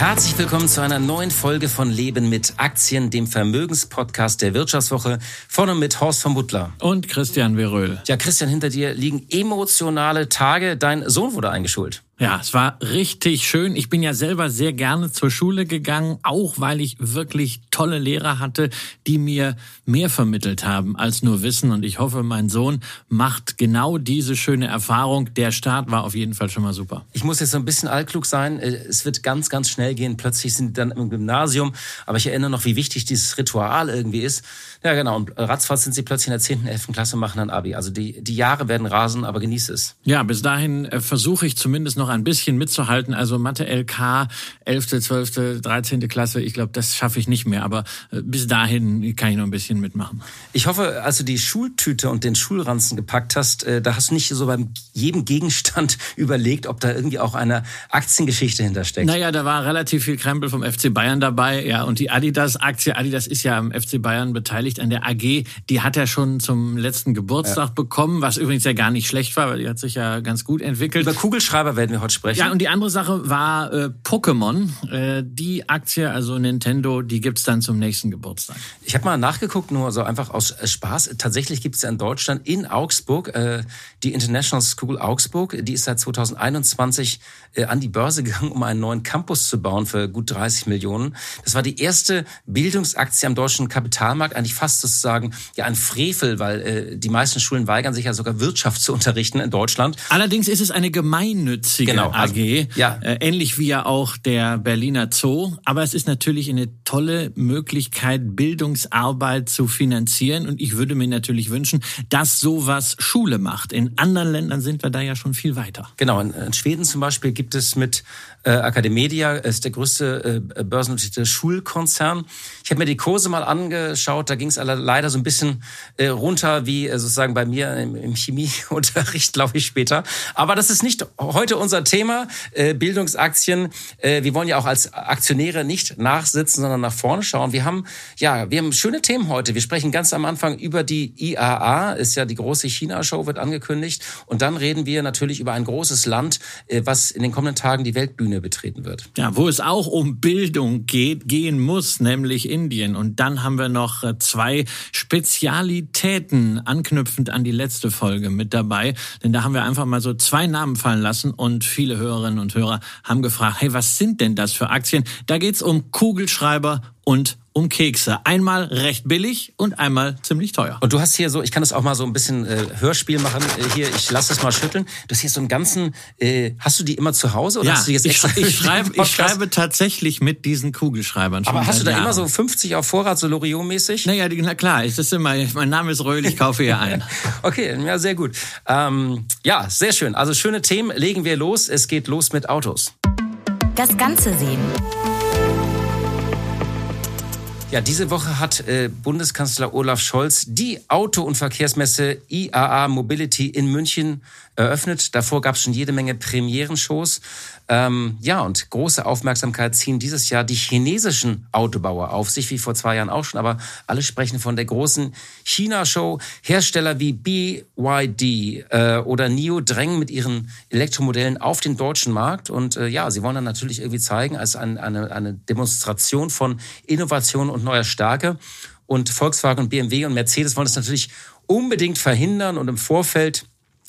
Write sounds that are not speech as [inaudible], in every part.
Herzlich willkommen zu einer neuen Folge von Leben mit Aktien, dem Vermögenspodcast der Wirtschaftswoche. Vorne mit Horst von Butler. Und Christian Weröhl. Ja, Christian, hinter dir liegen emotionale Tage. Dein Sohn wurde eingeschult. Ja, es war richtig schön. Ich bin ja selber sehr gerne zur Schule gegangen, auch weil ich wirklich tolle Lehrer hatte, die mir mehr vermittelt haben als nur Wissen. Und ich hoffe, mein Sohn macht genau diese schöne Erfahrung. Der Start war auf jeden Fall schon mal super. Ich muss jetzt so ein bisschen altklug sein. Äh, es wird ganz, ganz schnell gehen. Plötzlich sind die dann im Gymnasium. Aber ich erinnere noch, wie wichtig dieses Ritual irgendwie ist. Ja, genau. Und ratzfatz sind sie plötzlich in der 10., 11. Klasse machen dann Abi. Also die, die Jahre werden rasen, aber genieße es. Ja, bis dahin äh, versuche ich zumindest noch ein bisschen mitzuhalten. Also Mathe LK, 11., 12., 13. Klasse, ich glaube, das schaffe ich nicht mehr. Aber äh, bis dahin kann ich noch ein bisschen mitmachen. Ich hoffe, als du die Schultüte und den Schulranzen gepackt hast, äh, da hast du nicht so beim jedem Gegenstand [laughs] überlegt, ob da irgendwie auch eine Aktiengeschichte hintersteckt. Naja, da war relativ viel Krempel vom FC Bayern dabei. Ja, und die Adidas-Aktie, Adidas ist ja am FC Bayern beteiligt an der AG, die hat er schon zum letzten Geburtstag ja. bekommen, was übrigens ja gar nicht schlecht war, weil die hat sich ja ganz gut entwickelt. Über Kugelschreiber werden wir heute sprechen. Ja, und die andere Sache war äh, Pokémon. Äh, die Aktie, also Nintendo, die gibt's dann zum nächsten Geburtstag. Ich habe mal nachgeguckt, nur so einfach aus Spaß. Tatsächlich gibt's ja in Deutschland in Augsburg äh, die International School Augsburg. Die ist seit 2021 äh, an die Börse gegangen, um einen neuen Campus zu bauen für gut 30 Millionen. Das war die erste Bildungsaktie am deutschen Kapitalmarkt, eigentlich fast sozusagen ja ein Frevel, weil äh, die meisten Schulen weigern sich ja sogar Wirtschaft zu unterrichten in Deutschland. Allerdings ist es eine gemeinnützige genau, AG. AG. Ja. Äh, ähnlich wie ja auch der Berliner Zoo. Aber es ist natürlich eine tolle Möglichkeit, Bildungsarbeit zu finanzieren. Und ich würde mir natürlich wünschen, dass sowas Schule macht. In anderen Ländern sind wir da ja schon viel weiter. Genau. In, in Schweden zum Beispiel gibt es mit äh, Academedia, ist der größte äh, börsennotierte Schulkonzern. Ich habe mir die Kurse mal angeschaut. Da ging es leider so ein bisschen äh, runter, wie äh, sozusagen bei mir im, im Chemieunterricht, [laughs] glaube ich, später. Aber das ist nicht heute unser Thema äh, Bildungsaktien. Äh, wir wollen ja auch als Aktionäre nicht nachsitzen, sondern nach vorne schauen. Wir haben ja, wir haben schöne Themen heute. Wir sprechen ganz am Anfang über die IAA, ist ja die große China-Show, wird angekündigt. Und dann reden wir natürlich über ein großes Land, äh, was in den kommenden Tagen die Weltbühne betreten wird. Ja, wo es auch um Bildung geht, gehen muss, nämlich Indien. Und dann haben wir noch äh, zwei Spezialitäten anknüpfend an die letzte Folge mit dabei. Denn da haben wir einfach mal so zwei Namen fallen lassen und viele Hörerinnen und Hörer haben gefragt, hey, was sind denn das für Aktien? Da geht's um Kugelschreiber und um Kekse. Einmal recht billig und einmal ziemlich teuer. Und du hast hier so, ich kann das auch mal so ein bisschen äh, Hörspiel machen. Äh, hier, ich lasse es mal schütteln. Du hast hier so einen ganzen, äh, hast du die immer zu Hause oder ja, hast du jetzt extra? Ich, ich, schreibe, ich schreibe tatsächlich mit diesen Kugelschreibern. Aber hast du da Jahren. immer so 50 auf Vorrat, so Loriot-mäßig? Naja, na klar, das ist immer, mein Name ist Röhl, ich kaufe hier ein. [laughs] okay, ja, sehr gut. Ähm, ja, sehr schön. Also schöne Themen, legen wir los. Es geht los mit Autos. Das Ganze sehen. Ja, diese Woche hat äh, Bundeskanzler Olaf Scholz die Auto- und Verkehrsmesse IAA Mobility in München eröffnet. Davor gab es schon jede Menge Premierenshows. Ähm, ja, und große Aufmerksamkeit ziehen dieses Jahr die chinesischen Autobauer auf sich, wie vor zwei Jahren auch schon. Aber alle sprechen von der großen China-Show. Hersteller wie BYD äh, oder NIO drängen mit ihren Elektromodellen auf den deutschen Markt. Und äh, ja, sie wollen dann natürlich irgendwie zeigen, als ein, eine, eine Demonstration von Innovation und neuer Stärke. Und Volkswagen und BMW und Mercedes wollen das natürlich unbedingt verhindern und im Vorfeld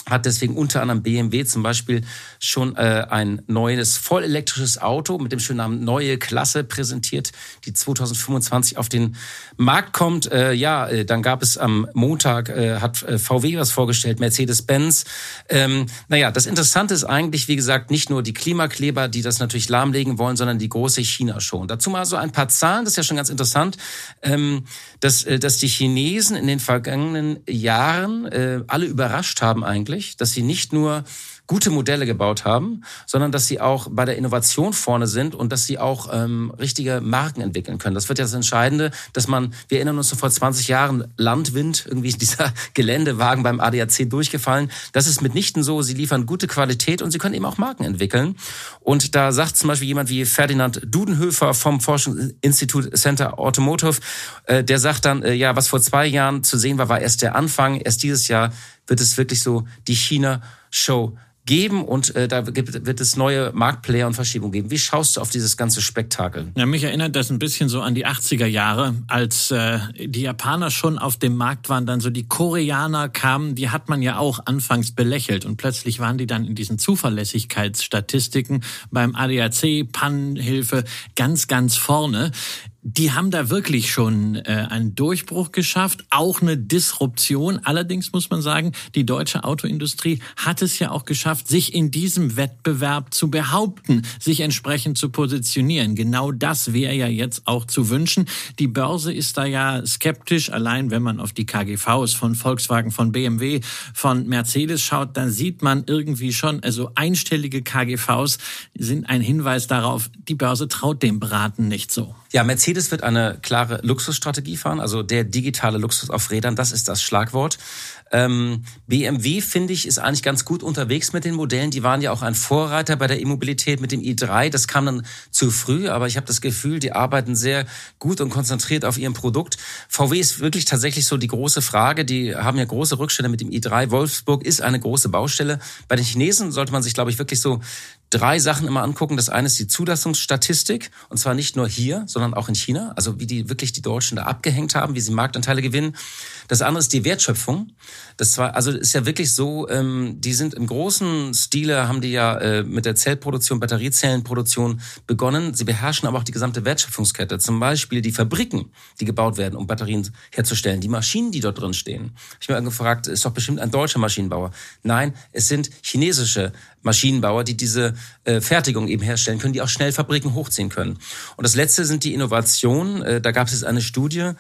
hat deswegen unter anderem BMW zum Beispiel schon äh, ein neues vollelektrisches Auto mit dem schönen Namen Neue Klasse präsentiert, die 2025 auf den Markt kommt. Äh, ja, äh, dann gab es am Montag, äh, hat äh, VW was vorgestellt, Mercedes-Benz. Ähm, naja, das Interessante ist eigentlich, wie gesagt, nicht nur die Klimakleber, die das natürlich lahmlegen wollen, sondern die große China-Show. Und dazu mal so ein paar Zahlen, das ist ja schon ganz interessant, ähm, dass, äh, dass die Chinesen in den vergangenen Jahren äh, alle überrascht haben eigentlich, dass sie nicht nur gute Modelle gebaut haben, sondern dass sie auch bei der Innovation vorne sind und dass sie auch ähm, richtige Marken entwickeln können. Das wird ja das Entscheidende, dass man, wir erinnern uns so vor 20 Jahren, Landwind, irgendwie dieser [laughs] Geländewagen beim ADAC durchgefallen. Das ist mitnichten so. Sie liefern gute Qualität und sie können eben auch Marken entwickeln. Und da sagt zum Beispiel jemand wie Ferdinand Dudenhöfer vom Forschungsinstitut Center Automotive, äh, der sagt dann, äh, ja, was vor zwei Jahren zu sehen war, war erst der Anfang. Erst dieses Jahr wird es wirklich so die China-Show geben und äh, da gibt, wird es neue Marktplayer und Verschiebungen geben. Wie schaust du auf dieses ganze Spektakel? Ja, mich erinnert das ein bisschen so an die 80er Jahre, als äh, die Japaner schon auf dem Markt waren, dann so die Koreaner kamen, die hat man ja auch anfangs belächelt und plötzlich waren die dann in diesen Zuverlässigkeitsstatistiken beim ADAC, Pannenhilfe ganz, ganz vorne die haben da wirklich schon äh, einen Durchbruch geschafft, auch eine Disruption. Allerdings muss man sagen, die deutsche Autoindustrie hat es ja auch geschafft, sich in diesem Wettbewerb zu behaupten, sich entsprechend zu positionieren. Genau das wäre ja jetzt auch zu wünschen. Die Börse ist da ja skeptisch, allein wenn man auf die KGVs von Volkswagen, von BMW, von Mercedes schaut, dann sieht man irgendwie schon, also einstellige KGVs sind ein Hinweis darauf, die Börse traut dem Braten nicht so. Ja, Mercedes wird eine klare Luxusstrategie fahren, also der digitale Luxus auf Rädern, das ist das Schlagwort. Ähm, BMW, finde ich, ist eigentlich ganz gut unterwegs mit den Modellen. Die waren ja auch ein Vorreiter bei der E-Mobilität mit dem i3. Das kam dann zu früh, aber ich habe das Gefühl, die arbeiten sehr gut und konzentriert auf ihrem Produkt. VW ist wirklich tatsächlich so die große Frage. Die haben ja große Rückstände mit dem i3. Wolfsburg ist eine große Baustelle. Bei den Chinesen sollte man sich, glaube ich, wirklich so drei Sachen immer angucken. Das eine ist die Zulassungsstatistik und zwar nicht nur hier, sondern auch in China. Also wie die wirklich die Deutschen da abgehängt haben, wie sie Marktanteile gewinnen. Das andere ist die Wertschöpfung. Das war also ist ja wirklich so. Ähm, die sind im großen Stile haben die ja äh, mit der Zellproduktion, Batteriezellenproduktion begonnen. Sie beherrschen aber auch die gesamte Wertschöpfungskette. Zum Beispiel die Fabriken, die gebaut werden, um Batterien herzustellen. Die Maschinen, die dort drin stehen. Ich habe mir gefragt, ist doch bestimmt ein deutscher Maschinenbauer. Nein, es sind chinesische Maschinenbauer, die diese äh, Fertigung eben herstellen können, die auch schnell Fabriken hochziehen können. Und das Letzte sind die Innovationen. Äh, da gab es eine Studie,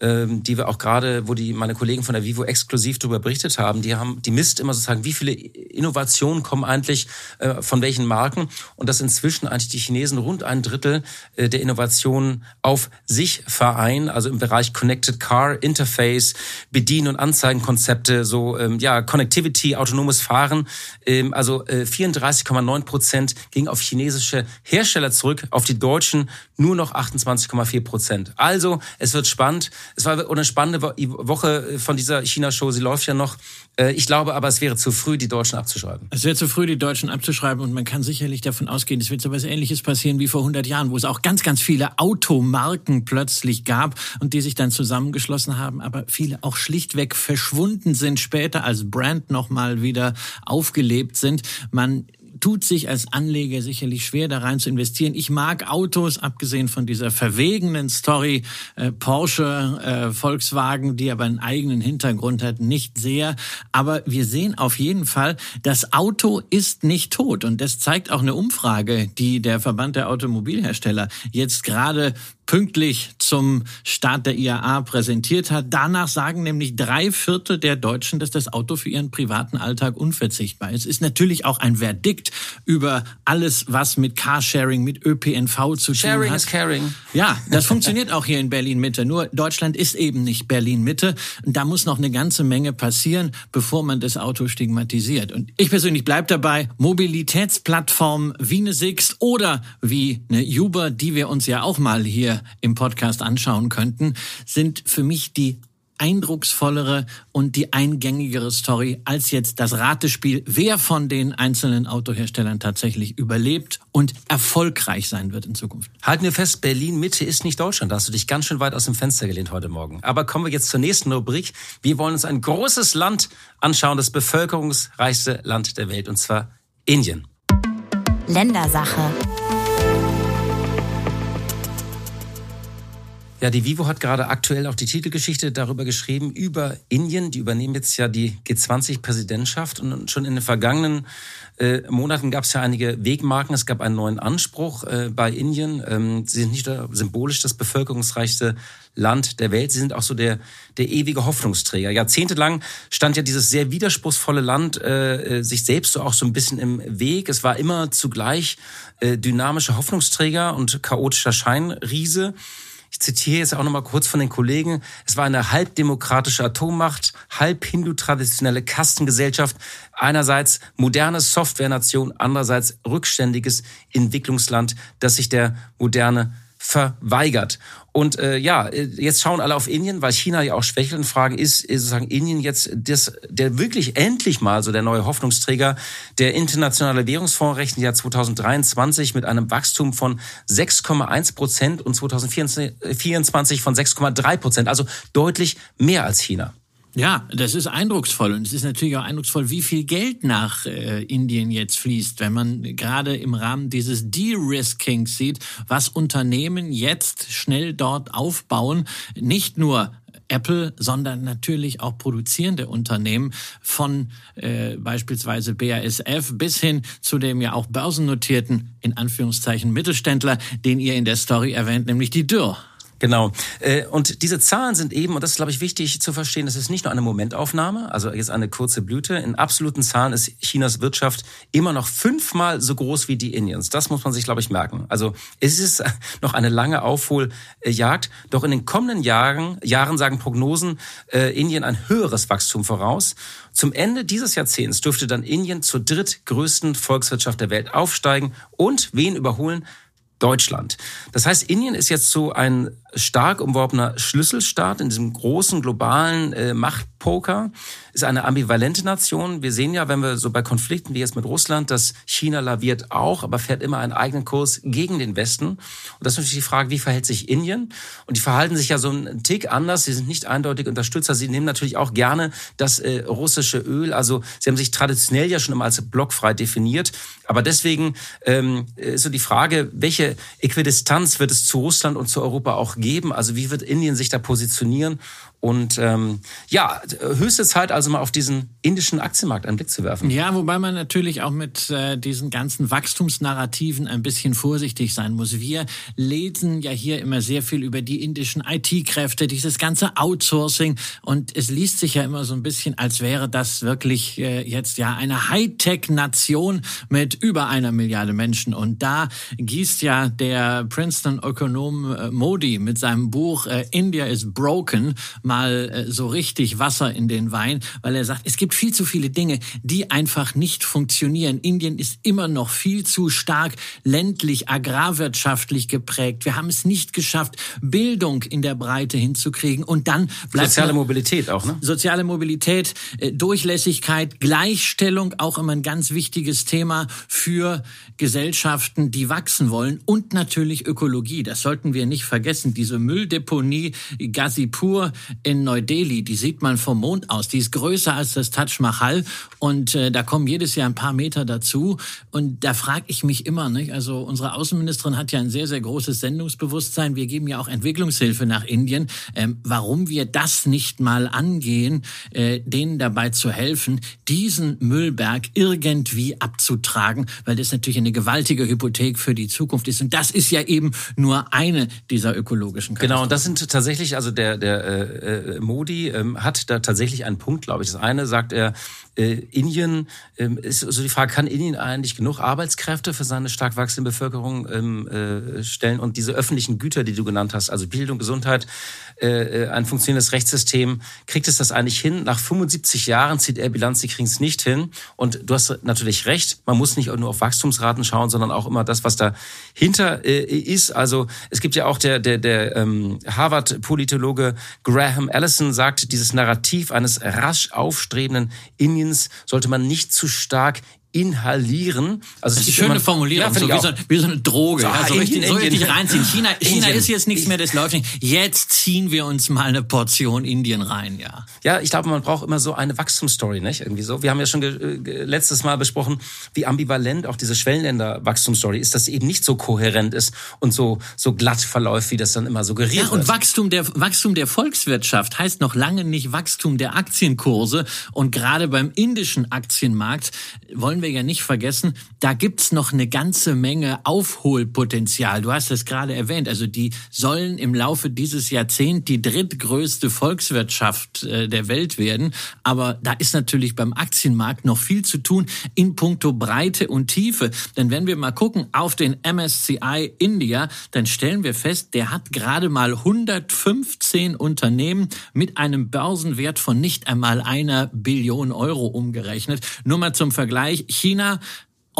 ähm, die wir auch gerade, wo die meine Kollegen von der Vivo exklusiv darüber berichtet haben, die haben, die misst immer sozusagen, wie viele Innovationen kommen eigentlich äh, von welchen Marken und dass inzwischen eigentlich die Chinesen rund ein Drittel äh, der Innovationen auf sich vereinen, also im Bereich Connected Car, Interface, Bedien- und Anzeigenkonzepte, so ähm, ja Connectivity, autonomes Fahren, ähm, also äh, 34,9 Prozent ging auf chinesische Hersteller zurück, auf die deutschen nur noch 28,4 Prozent. Also es wird spannend es war eine spannende Woche von dieser China-Show. Sie läuft ja noch. Äh, ich glaube aber, es wäre zu früh, die Deutschen abzuschreiben. Es wäre zu früh, die Deutschen abzuschreiben. Und man kann sicherlich davon ausgehen, es wird so etwas Ähnliches passieren wie vor 100 Jahren, wo es auch ganz, ganz viele Automarken plötzlich gab und die sich dann zusammengeschlossen haben, aber viele auch schlichtweg verschwunden sind später als Brand nochmal wieder aufgelebt sind. Man tut sich als Anleger sicherlich schwer, da rein zu investieren. Ich mag Autos, abgesehen von dieser verwegenen Story äh, Porsche, äh, Volkswagen, die aber einen eigenen Hintergrund hat, nicht sehr. Aber wir sehen auf jeden Fall, das Auto ist nicht tot. Und das zeigt auch eine Umfrage, die der Verband der Automobilhersteller jetzt gerade pünktlich zum Start der IAA präsentiert hat. Danach sagen nämlich drei Viertel der Deutschen, dass das Auto für ihren privaten Alltag unverzichtbar ist. Ist natürlich auch ein Verdikt über alles, was mit Carsharing, mit ÖPNV zu Sharing tun hat. Sharing is caring. Ja, das funktioniert auch hier in Berlin Mitte. Nur Deutschland ist eben nicht Berlin Mitte. Und da muss noch eine ganze Menge passieren, bevor man das Auto stigmatisiert. Und ich persönlich bleib dabei, Mobilitätsplattformen wie eine Sixt oder wie eine Uber, die wir uns ja auch mal hier im Podcast anschauen könnten, sind für mich die eindrucksvollere und die eingängigere Story als jetzt das Ratespiel, wer von den einzelnen Autoherstellern tatsächlich überlebt und erfolgreich sein wird in Zukunft. Halten wir fest, Berlin Mitte ist nicht Deutschland. Da hast du dich ganz schön weit aus dem Fenster gelehnt heute Morgen. Aber kommen wir jetzt zur nächsten Rubrik. Wir wollen uns ein großes Land anschauen, das bevölkerungsreichste Land der Welt, und zwar Indien. Ländersache. Ja, die Vivo hat gerade aktuell auch die Titelgeschichte darüber geschrieben, über Indien. Die übernehmen jetzt ja die G20-Präsidentschaft. Und schon in den vergangenen äh, Monaten gab es ja einige Wegmarken. Es gab einen neuen Anspruch äh, bei Indien. Ähm, sie sind nicht nur symbolisch das bevölkerungsreichste Land der Welt. Sie sind auch so der, der ewige Hoffnungsträger. Jahrzehntelang stand ja dieses sehr widerspruchsvolle Land äh, äh sich selbst so auch so ein bisschen im Weg. Es war immer zugleich äh, dynamischer Hoffnungsträger und chaotischer Scheinriese. Ich zitiere jetzt auch nochmal kurz von den Kollegen. Es war eine halbdemokratische Atommacht, halb hindu-traditionelle Kastengesellschaft, einerseits moderne Softwarenation, andererseits rückständiges Entwicklungsland, das sich der moderne verweigert. Und äh, ja, jetzt schauen alle auf Indien, weil China ja auch schwächelt und fragen, ist, ist sozusagen Indien jetzt das, der wirklich endlich mal so der neue Hoffnungsträger? Der Internationale Währungsfonds rechnet ja 2023 mit einem Wachstum von 6,1 Prozent und 2024 von 6,3 Prozent, also deutlich mehr als China. Ja, das ist eindrucksvoll und es ist natürlich auch eindrucksvoll, wie viel Geld nach äh, Indien jetzt fließt, wenn man gerade im Rahmen dieses De-Risking sieht, was Unternehmen jetzt schnell dort aufbauen, nicht nur Apple, sondern natürlich auch produzierende Unternehmen von äh, beispielsweise BASF bis hin zu dem ja auch börsennotierten, in Anführungszeichen, Mittelständler, den ihr in der Story erwähnt, nämlich die Dürr. Genau. Äh, und diese Zahlen sind eben, und das ist, glaube ich, wichtig zu verstehen, das ist nicht nur eine Momentaufnahme, also jetzt eine kurze Blüte. In absoluten Zahlen ist Chinas Wirtschaft immer noch fünfmal so groß wie die Indiens. Das muss man sich, glaube ich, merken. Also es ist [laughs] noch eine lange Aufholjagd. Doch in den kommenden Jahren, Jahren sagen Prognosen äh, Indien ein höheres Wachstum voraus. Zum Ende dieses Jahrzehnts dürfte dann Indien zur drittgrößten Volkswirtschaft der Welt aufsteigen und wen überholen? Deutschland. Das heißt, Indien ist jetzt so ein stark umworbener Schlüsselstaat in diesem großen globalen äh, Machtpoker, ist eine ambivalente Nation. Wir sehen ja, wenn wir so bei Konflikten wie jetzt mit Russland, dass China laviert auch, aber fährt immer einen eigenen Kurs gegen den Westen. Und das ist natürlich die Frage, wie verhält sich Indien? Und die verhalten sich ja so einen Tick anders. Sie sind nicht eindeutig Unterstützer. Sie nehmen natürlich auch gerne das äh, russische Öl. Also sie haben sich traditionell ja schon immer als blockfrei definiert. Aber deswegen ähm, ist so die Frage, welche Äquidistanz wird es zu Russland und zu Europa auch geben? Also wie wird Indien sich da positionieren? Und ähm, ja, höchste Zeit also mal auf diesen indischen Aktienmarkt einen Blick zu werfen. Ja, wobei man natürlich auch mit äh, diesen ganzen Wachstumsnarrativen ein bisschen vorsichtig sein muss. Wir lesen ja hier immer sehr viel über die indischen IT-Kräfte, dieses ganze Outsourcing und es liest sich ja immer so ein bisschen, als wäre das wirklich äh, jetzt ja eine Hightech-Nation mit über einer Milliarde Menschen. Und da gießt ja der Princeton-Ökonom äh, Modi mit seinem Buch äh, India is Broken mal äh, so richtig Wasser in den Wein, weil er sagt, es gibt viel zu viele Dinge, die einfach nicht funktionieren. Indien ist immer noch viel zu stark ländlich, agrarwirtschaftlich geprägt. Wir haben es nicht geschafft, Bildung in der Breite hinzukriegen. Und dann bleibt soziale Mobilität auch, ne? Soziale Mobilität, äh, Durchlässigkeit, Gleichstellung, auch immer ein ganz wichtiges Thema für Gesellschaften, die wachsen wollen. Und natürlich Ökologie. Das sollten wir nicht vergessen. Diese Mülldeponie Gazipur in Neu-Delhi, die sieht man vom Mond aus. Die ist größer als das Taj Mahal und äh, da kommen jedes Jahr ein paar Meter dazu. Und da frage ich mich immer, nicht? also unsere Außenministerin hat ja ein sehr, sehr großes Sendungsbewusstsein. Wir geben ja auch Entwicklungshilfe nach Indien. Ähm, warum wir das nicht mal angehen, äh, denen dabei zu helfen, diesen Müllberg irgendwie abzutragen, weil das natürlich eine gewaltige Hypothek für die Zukunft ist. Und das ist ja eben nur eine dieser ökologischen Katastrophen. Genau, und das sind tatsächlich, also der, der äh, äh, Modi ähm, hat da tatsächlich einen Punkt, glaube ich. Das eine sagt er, äh, Indien ähm, ist also die Frage, kann Indien eigentlich genug Arbeitskräfte für seine stark wachsende Bevölkerung ähm, äh, stellen und diese öffentlichen Güter, die du genannt hast, also Bildung, Gesundheit, äh, äh ein funktionierendes Rechtssystem, kriegt es das eigentlich hin? Nach 75 Jahren zieht er Bilanz, sie kriegen es nicht hin. Und du hast natürlich recht, man muss nicht nur auf Wachstumsraten schauen, sondern auch immer das, was dahinter äh, ist. Also es gibt ja auch der, der, der ähm, Harvard-Politologe Graham Allison sagt, dieses Narrativ eines rasch aufstrebenden Indiens sollte man nicht zu stark inhalieren. Also das ist eine schöne Formulierung, ja, so wie, so, wie, so, eine Droge. So, ja, so richtig, so richtig reinziehen. China, China ist jetzt nichts mehr, das läuft nicht. Jetzt ziehen wir uns mal eine Portion Indien rein, ja. Ja, ich glaube, man braucht immer so eine Wachstumsstory, nicht? Irgendwie so. Wir haben ja schon letztes Mal besprochen, wie ambivalent auch diese Schwellenländer-Wachstumsstory ist, dass sie eben nicht so kohärent ist und so, so glatt verläuft, wie das dann immer suggeriert ja, und Wachstum der, Wachstum der Volkswirtschaft heißt noch lange nicht Wachstum der Aktienkurse. Und gerade beim indischen Aktienmarkt wollen wollen wir ja nicht vergessen, da gibt's noch eine ganze Menge Aufholpotenzial. Du hast es gerade erwähnt. Also die sollen im Laufe dieses Jahrzehnts die drittgrößte Volkswirtschaft äh, der Welt werden. Aber da ist natürlich beim Aktienmarkt noch viel zu tun in puncto Breite und Tiefe. Denn wenn wir mal gucken auf den MSCI India, dann stellen wir fest, der hat gerade mal 115 Unternehmen mit einem Börsenwert von nicht einmal einer Billion Euro umgerechnet. Nur mal zum Vergleich, China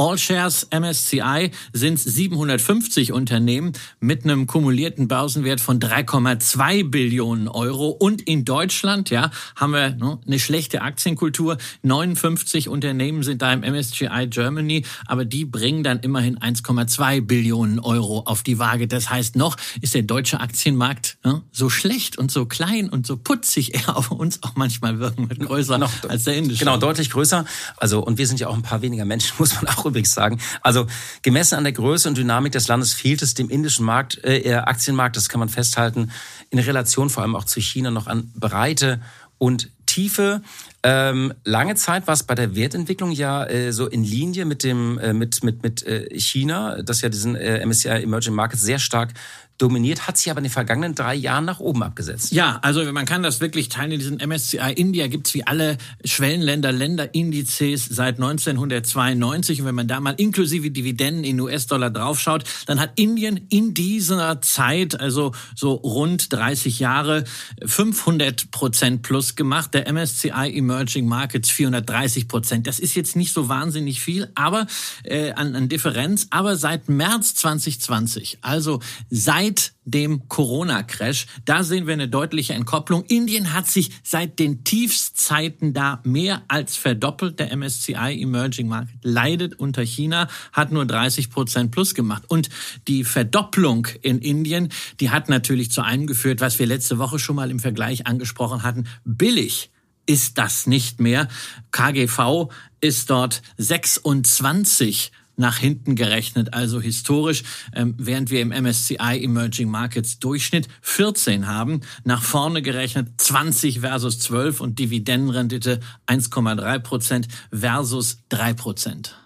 All Shares MSCI sind 750 Unternehmen mit einem kumulierten Börsenwert von 3,2 Billionen Euro. Und in Deutschland, ja, haben wir ne, eine schlechte Aktienkultur. 59 Unternehmen sind da im MSCI Germany, aber die bringen dann immerhin 1,2 Billionen Euro auf die Waage. Das heißt, noch ist der deutsche Aktienmarkt ne, so schlecht und so klein und so putzig er auf uns auch manchmal wirken wird größer noch, als der indische. Genau, deutlich größer. Also, und wir sind ja auch ein paar weniger Menschen, [laughs] muss man auch übrigens sagen. Also gemessen an der Größe und Dynamik des Landes fehlt es dem indischen Markt, äh, Aktienmarkt, das kann man festhalten, in Relation vor allem auch zu China noch an Breite und Tiefe. Ähm, lange Zeit war es bei der Wertentwicklung ja äh, so in Linie mit dem äh, mit mit mit äh, China, das ja diesen äh, MSCI Emerging Markets sehr stark dominiert, hat sich aber in den vergangenen drei Jahren nach oben abgesetzt. Ja, also man kann das wirklich teilen. In diesem MSCI India gibt's wie alle Schwellenländer Länderindizes seit 1992. Und wenn man da mal inklusive Dividenden in US-Dollar draufschaut, dann hat Indien in dieser Zeit, also so rund 30 Jahre, 500 Prozent plus gemacht. Der MSCI Emerging Markets 430 Prozent. Das ist jetzt nicht so wahnsinnig viel, aber äh, an, an Differenz. Aber seit März 2020, also seit seit dem Corona-Crash. Da sehen wir eine deutliche Entkopplung. Indien hat sich seit den Tiefszeiten da mehr als verdoppelt. Der MSCI Emerging Market leidet unter China, hat nur 30 Prozent plus gemacht. Und die Verdopplung in Indien, die hat natürlich zu einem geführt, was wir letzte Woche schon mal im Vergleich angesprochen hatten. Billig ist das nicht mehr. KGV ist dort 26 nach hinten gerechnet, also historisch, ähm, während wir im MSCI Emerging Markets Durchschnitt 14 haben, nach vorne gerechnet 20 versus 12 und Dividendenrendite 1,3 Prozent versus 3 Prozent.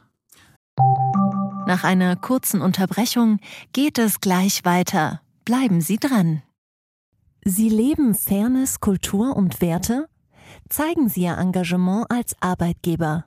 Nach einer kurzen Unterbrechung geht es gleich weiter. Bleiben Sie dran. Sie leben Fairness, Kultur und Werte? Zeigen Sie Ihr Engagement als Arbeitgeber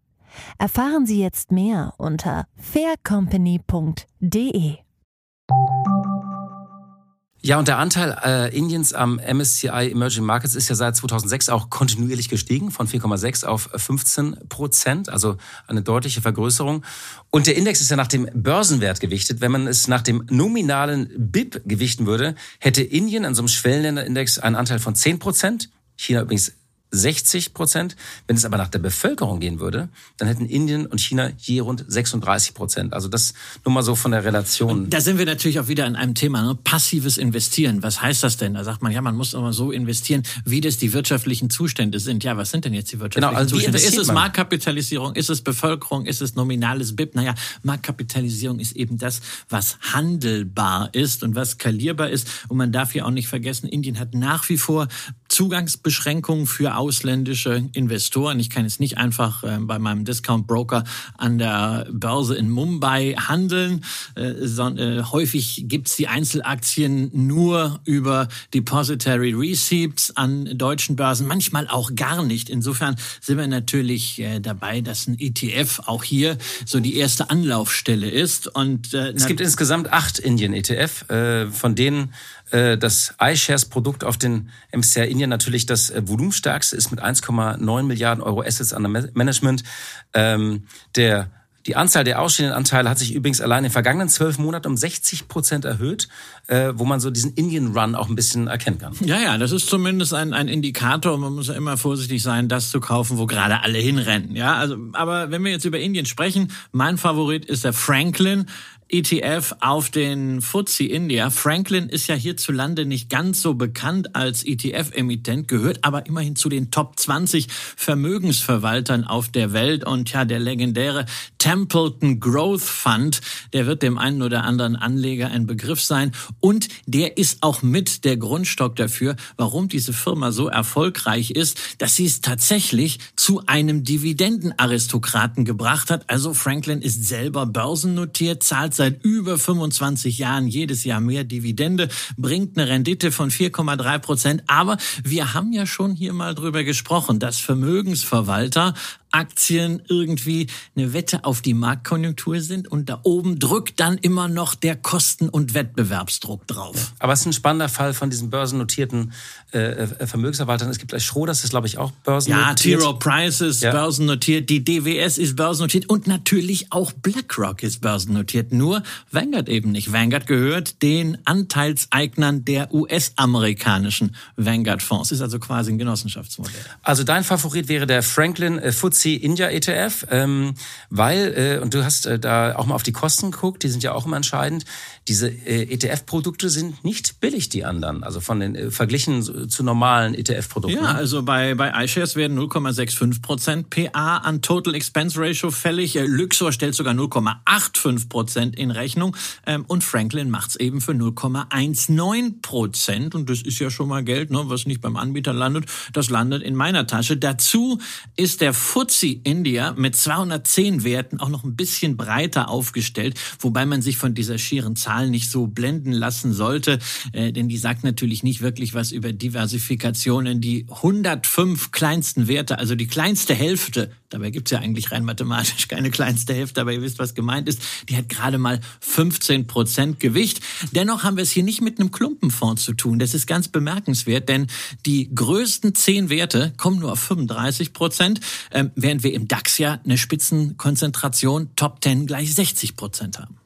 Erfahren Sie jetzt mehr unter faircompany.de. Ja, und der Anteil äh, Indiens am MSCI Emerging Markets ist ja seit 2006 auch kontinuierlich gestiegen, von 4,6 auf 15 Prozent, also eine deutliche Vergrößerung. Und der Index ist ja nach dem Börsenwert gewichtet. Wenn man es nach dem nominalen BIP gewichten würde, hätte Indien an so einem Schwellenländerindex einen Anteil von 10 Prozent, China übrigens 60 Prozent. Wenn es aber nach der Bevölkerung gehen würde, dann hätten Indien und China je rund 36 Prozent. Also das nur mal so von der Relation. Da sind wir natürlich auch wieder an einem Thema, ne? passives Investieren. Was heißt das denn? Da sagt man, ja, man muss immer so investieren, wie das die wirtschaftlichen Zustände sind. Ja, was sind denn jetzt die wirtschaftlichen genau, also Zustände? Ist es man? Marktkapitalisierung? Ist es Bevölkerung? Ist es nominales BIP? Naja, Marktkapitalisierung ist eben das, was handelbar ist und was skalierbar ist. Und man darf hier auch nicht vergessen, Indien hat nach wie vor Zugangsbeschränkungen für ausländische Investoren. Ich kann jetzt nicht einfach äh, bei meinem Discount Broker an der Börse in Mumbai handeln. Äh, äh, häufig gibt's die Einzelaktien nur über Depository Receipts an deutschen Börsen, manchmal auch gar nicht. Insofern sind wir natürlich dabei, dass ein ETF auch hier so die erste Anlaufstelle ist. Und es gibt insgesamt acht Indien-ETF, von denen das iShares-Produkt auf den MSCI Indien natürlich das äh, volumenstärkste ist mit 1,9 Milliarden Euro Assets under Management. Ähm, der die Anzahl der ausstehenden Anteile hat sich übrigens allein in den vergangenen zwölf Monaten um 60 Prozent erhöht, äh, wo man so diesen Indian Run auch ein bisschen erkennen kann. Ja, ja, das ist zumindest ein, ein Indikator. Man muss ja immer vorsichtig sein, das zu kaufen, wo gerade alle hinrennen. Ja, also, aber wenn wir jetzt über Indien sprechen, mein Favorit ist der Franklin. ETF auf den FTSE India. Franklin ist ja hierzulande nicht ganz so bekannt als ETF-Emittent, gehört aber immerhin zu den Top 20 Vermögensverwaltern auf der Welt. Und ja, der legendäre Templeton Growth Fund, der wird dem einen oder anderen Anleger ein Begriff sein. Und der ist auch mit der Grundstock dafür, warum diese Firma so erfolgreich ist, dass sie es tatsächlich zu einem Dividendenaristokraten gebracht hat. Also Franklin ist selber börsennotiert, zahlt seit über 25 Jahren jedes Jahr mehr Dividende, bringt eine Rendite von 4,3 Prozent. Aber wir haben ja schon hier mal drüber gesprochen, dass Vermögensverwalter Aktien irgendwie eine Wette auf die Marktkonjunktur sind und da oben drückt dann immer noch der Kosten- und Wettbewerbsdruck drauf. Aber es ist ein spannender Fall von diesen börsennotierten äh, äh Vermögensverwaltern. Es gibt Schroder, das ist glaube ich auch börsennotiert. Ja, T. Rowe Price ist ja. börsennotiert, die DWS ist börsennotiert und natürlich auch BlackRock ist börsennotiert. Nur Vanguard eben nicht. Vanguard gehört den Anteilseignern der US-amerikanischen Vanguard-Fonds. Ist also quasi ein Genossenschaftsmodell. Also dein Favorit wäre der Franklin äh, FTSE FTSE India ETF, ähm, weil, äh, und du hast äh, da auch mal auf die Kosten geguckt, die sind ja auch immer entscheidend, diese äh, ETF-Produkte sind nicht billig, die anderen, also von den äh, verglichen zu, normalen ETF-Produkten. Ja, also bei, bei iShares werden 0,65 Prozent PA an Total Expense Ratio fällig. Äh, Luxor stellt sogar 0,85 Prozent in Rechnung ähm, und Franklin macht's eben für 0,19 Prozent und das ist ja schon mal Geld, ne, was nicht beim Anbieter landet, das landet in meiner Tasche. Dazu ist der FTSE FTSE India mit 210 Werten auch noch ein bisschen breiter aufgestellt, wobei man sich von dieser schieren Zahl nicht so blenden lassen sollte, äh, denn die sagt natürlich nicht wirklich was über Diversifikationen. Die 105 kleinsten Werte, also die kleinste Hälfte Dabei gibt's ja eigentlich rein mathematisch keine kleinste Hälfte, aber ihr wisst, was gemeint ist. Die hat gerade mal 15 Prozent Gewicht. Dennoch haben wir es hier nicht mit einem Klumpenfonds zu tun. Das ist ganz bemerkenswert, denn die größten zehn Werte kommen nur auf 35 Prozent, ähm, während wir im DAX ja eine Spitzenkonzentration Top 10 gleich 60 Prozent haben.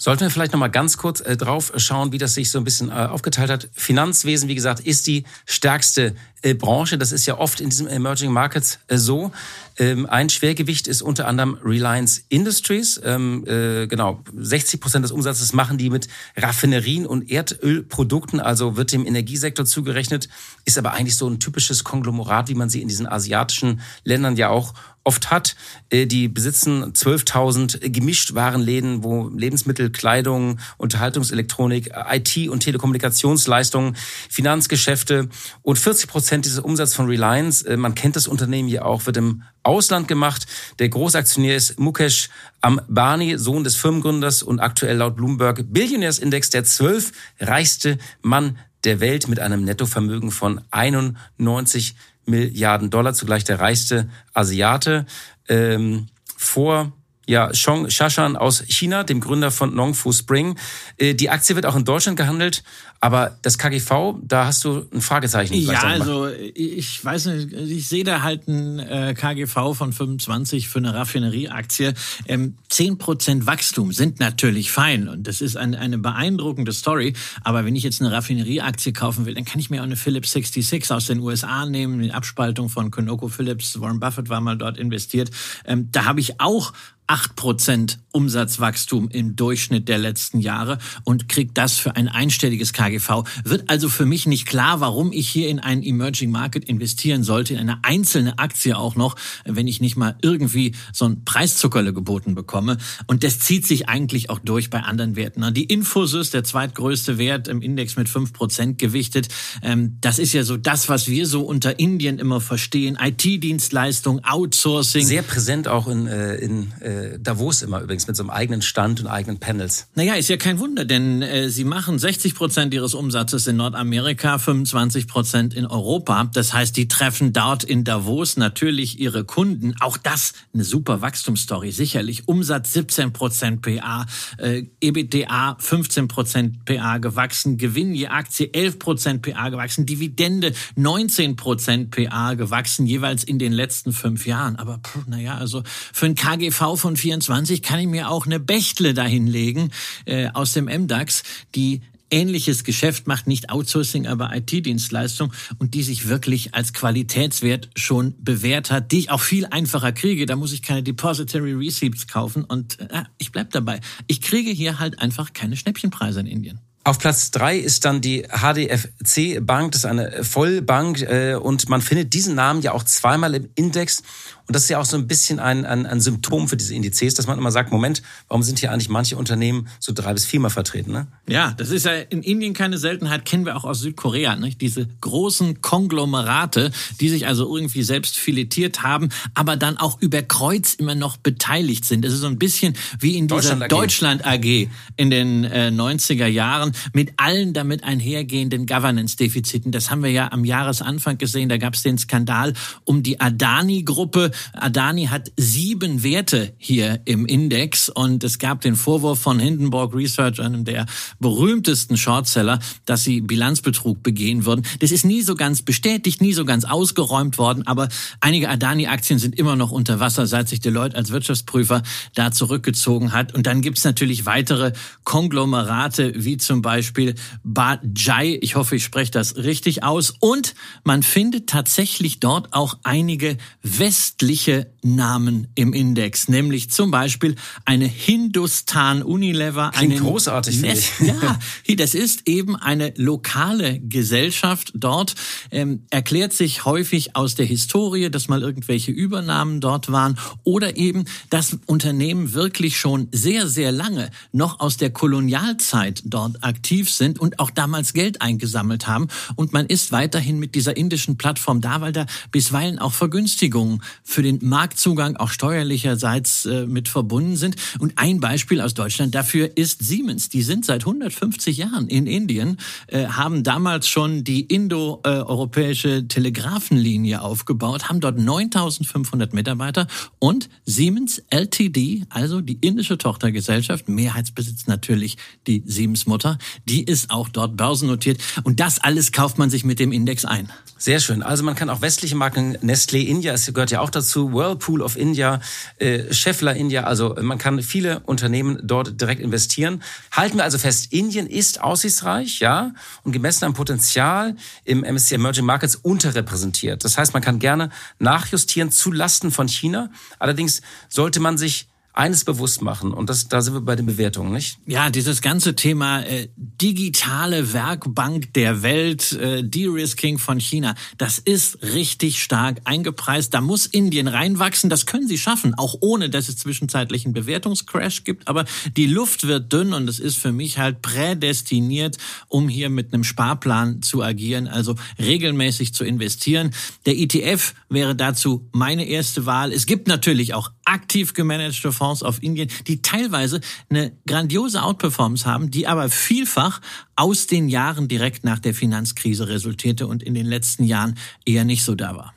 Sollten wir vielleicht noch mal ganz kurz äh, drauf schauen, wie das sich so ein bisschen äh, aufgeteilt hat. Finanzwesen, wie gesagt, ist die stärkste Branche. Das ist ja oft in diesem Emerging Markets äh, so. Ähm, ein Schwergewicht ist unter anderem Reliance Industries. Ähm, äh, genau, 60 Prozent des Umsatzes machen die mit Raffinerien und Erdölprodukten, also wird dem Energiesektor zugerechnet, ist aber eigentlich so ein typisches Konglomerat, wie man sie in diesen asiatischen Ländern ja auch oft hat. Äh, die besitzen 12.000 Gemischtwarenläden, wo Lebensmittel, Kleidung, Unterhaltungselektronik, IT und Telekommunikationsleistungen, Finanzgeschäfte und 40 Prozent dieses Umsatzes von Reliance, äh, man kennt das Unternehmen ja auch, wird im Ausland gemacht. Der Großaktionär ist Mukesh Ambani, Sohn des Firmengründers und aktuell laut Bloomberg Billionärsindex der zwölf reichste Mann der Welt mit einem Nettovermögen von 91 Milliarden Dollar, zugleich der reichste Asiate. Ähm, vor ja, Chong Shashan aus China, dem Gründer von Nongfu Spring. Äh, die Aktie wird auch in Deutschland gehandelt, aber das KGV, da hast du ein Fragezeichen. Ja, also ich weiß nicht, ich sehe da halt ein äh, KGV von 25 für eine Raffinerieaktie. Ähm, 10% Wachstum sind natürlich fein und das ist ein, eine beeindruckende Story. Aber wenn ich jetzt eine Raffinerieaktie kaufen will, dann kann ich mir auch eine Philips 66 aus den USA nehmen, die Abspaltung von Conoco Philips. Warren Buffett war mal dort investiert. Ähm, da habe ich auch acht Prozent Umsatzwachstum im Durchschnitt der letzten Jahre und kriegt das für ein einstelliges KGV. Wird also für mich nicht klar, warum ich hier in einen Emerging Market investieren sollte, in eine einzelne Aktie auch noch, wenn ich nicht mal irgendwie so ein Preiszuckerle geboten bekomme. Und das zieht sich eigentlich auch durch bei anderen Werten. Die Infosys, der zweitgrößte Wert im Index mit fünf Prozent gewichtet, ähm, das ist ja so das, was wir so unter Indien immer verstehen. IT-Dienstleistung, Outsourcing. Sehr präsent auch in, äh, in äh, Davos immer übrigens mit so einem eigenen Stand und eigenen Panels. Naja, ist ja kein Wunder, denn äh, sie machen 60 Prozent ihres Umsatzes in Nordamerika, 25 Prozent in Europa. Das heißt, die treffen dort in Davos natürlich ihre Kunden. Auch das eine super Wachstumsstory, sicherlich. Umsatz 17 Prozent PA, äh, EBITDA 15 Prozent PA gewachsen, Gewinn je Aktie 11 Prozent PA gewachsen, Dividende 19 Prozent PA gewachsen, jeweils in den letzten fünf Jahren. Aber naja, also für ein KGV von 24 kann ich mir auch eine Bechtle dahinlegen äh, aus dem MDAX, die ähnliches Geschäft macht, nicht Outsourcing, aber IT-Dienstleistung und die sich wirklich als Qualitätswert schon bewährt hat, die ich auch viel einfacher kriege. Da muss ich keine Depository Receipts kaufen und äh, ich bleib dabei. Ich kriege hier halt einfach keine Schnäppchenpreise in Indien. Auf Platz drei ist dann die HDFC Bank, das ist eine Vollbank äh, und man findet diesen Namen ja auch zweimal im Index und das ist ja auch so ein bisschen ein, ein, ein Symptom für diese Indizes, dass man immer sagt, Moment, warum sind hier eigentlich manche Unternehmen so drei bis viermal vertreten? Ne? Ja, das ist ja in Indien keine Seltenheit, kennen wir auch aus Südkorea. Nicht? Diese großen Konglomerate, die sich also irgendwie selbst filetiert haben, aber dann auch über Kreuz immer noch beteiligt sind. Das ist so ein bisschen wie in dieser Deutschland AG, Deutschland AG in den äh, 90er Jahren mit allen damit einhergehenden Governance-Defiziten. Das haben wir ja am Jahresanfang gesehen. Da gab es den Skandal um die Adani-Gruppe. Adani hat sieben Werte hier im Index und es gab den Vorwurf von Hindenburg Research, einem der berühmtesten Shortseller, dass sie Bilanzbetrug begehen würden. Das ist nie so ganz bestätigt, nie so ganz ausgeräumt worden, aber einige Adani-Aktien sind immer noch unter Wasser, seit sich Deloitte als Wirtschaftsprüfer da zurückgezogen hat. Und dann gibt's natürlich weitere Konglomerate, wie zum Beispiel Bajai. Ich hoffe, ich spreche das richtig aus. Und man findet tatsächlich dort auch einige westliche westliche Namen im Index, nämlich zum Beispiel eine Hindustan Unilever. Klingt eine großartig, Nest, Ja, das ist eben eine lokale Gesellschaft dort, ähm, erklärt sich häufig aus der Historie, dass mal irgendwelche Übernahmen dort waren oder eben, dass Unternehmen wirklich schon sehr, sehr lange noch aus der Kolonialzeit dort aktiv sind und auch damals Geld eingesammelt haben. Und man ist weiterhin mit dieser indischen Plattform da, weil da bisweilen auch Vergünstigungen für den Marktzugang auch steuerlicherseits äh, mit verbunden sind. Und ein Beispiel aus Deutschland dafür ist Siemens. Die sind seit 150 Jahren in Indien, äh, haben damals schon die indo-europäische Telegrafenlinie aufgebaut, haben dort 9500 Mitarbeiter und Siemens LTD, also die indische Tochtergesellschaft, Mehrheitsbesitz natürlich die Siemens-Mutter, die ist auch dort börsennotiert. Und das alles kauft man sich mit dem Index ein. Sehr schön. Also man kann auch westliche Marken, Nestlé India, es gehört ja auch dazu, Whirlpool of India, äh, Scheffler India, also man kann viele Unternehmen dort direkt investieren. Halten wir also fest, Indien ist aussichtsreich, ja, und gemessen am Potenzial im MSCI Emerging Markets unterrepräsentiert. Das heißt, man kann gerne nachjustieren zu Lasten von China. Allerdings sollte man sich eines bewusst machen und das, da sind wir bei den Bewertungen, nicht? Ja, dieses ganze Thema äh, digitale Werkbank der Welt, äh, De-Risking von China, das ist richtig stark eingepreist. Da muss Indien reinwachsen. Das können sie schaffen, auch ohne, dass es zwischenzeitlich einen Bewertungscrash gibt. Aber die Luft wird dünn und es ist für mich halt prädestiniert, um hier mit einem Sparplan zu agieren, also regelmäßig zu investieren. Der ETF wäre dazu meine erste Wahl. Es gibt natürlich auch aktiv gemanagte Fonds auf Indien, die teilweise eine grandiose Outperformance haben, die aber vielfach aus den Jahren direkt nach der Finanzkrise resultierte und in den letzten Jahren eher nicht so da war.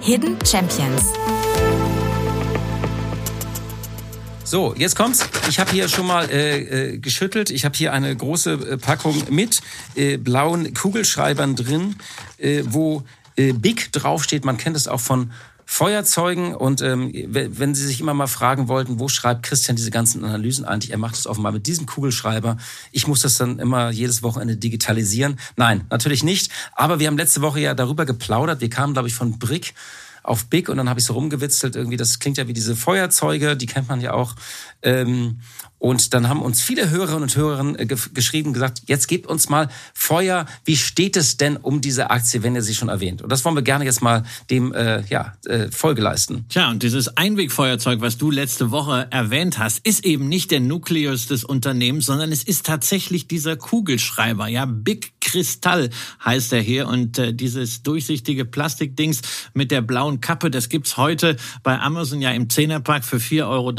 Hidden Champions. So, jetzt kommt's. Ich habe hier schon mal äh, äh, geschüttelt. Ich habe hier eine große äh, Packung mit äh, blauen Kugelschreibern drin, äh, wo äh, Big draufsteht. Man kennt es auch von Feuerzeugen. Und ähm, wenn Sie sich immer mal fragen wollten, wo schreibt Christian diese ganzen Analysen eigentlich? Er macht es offenbar mit diesem Kugelschreiber. Ich muss das dann immer jedes Wochenende digitalisieren. Nein, natürlich nicht. Aber wir haben letzte Woche ja darüber geplaudert. Wir kamen, glaube ich, von Brick auf Big und dann habe ich so rumgewitzelt, irgendwie, das klingt ja wie diese Feuerzeuge, die kennt man ja auch. Ähm, und dann haben uns viele Hörerinnen und Hörer äh, geschrieben, gesagt, jetzt gebt uns mal Feuer. Wie steht es denn um diese Aktie, wenn ihr sie schon erwähnt? Und das wollen wir gerne jetzt mal dem äh, ja, äh, Folge leisten. Tja, und dieses Einwegfeuerzeug, was du letzte Woche erwähnt hast, ist eben nicht der Nukleus des Unternehmens, sondern es ist tatsächlich dieser Kugelschreiber. Ja, Big Kristall heißt er hier. Und äh, dieses durchsichtige Plastikdings mit der blauen Kappe, das gibt's heute bei Amazon ja im Zehnerpack für 4,83 Euro.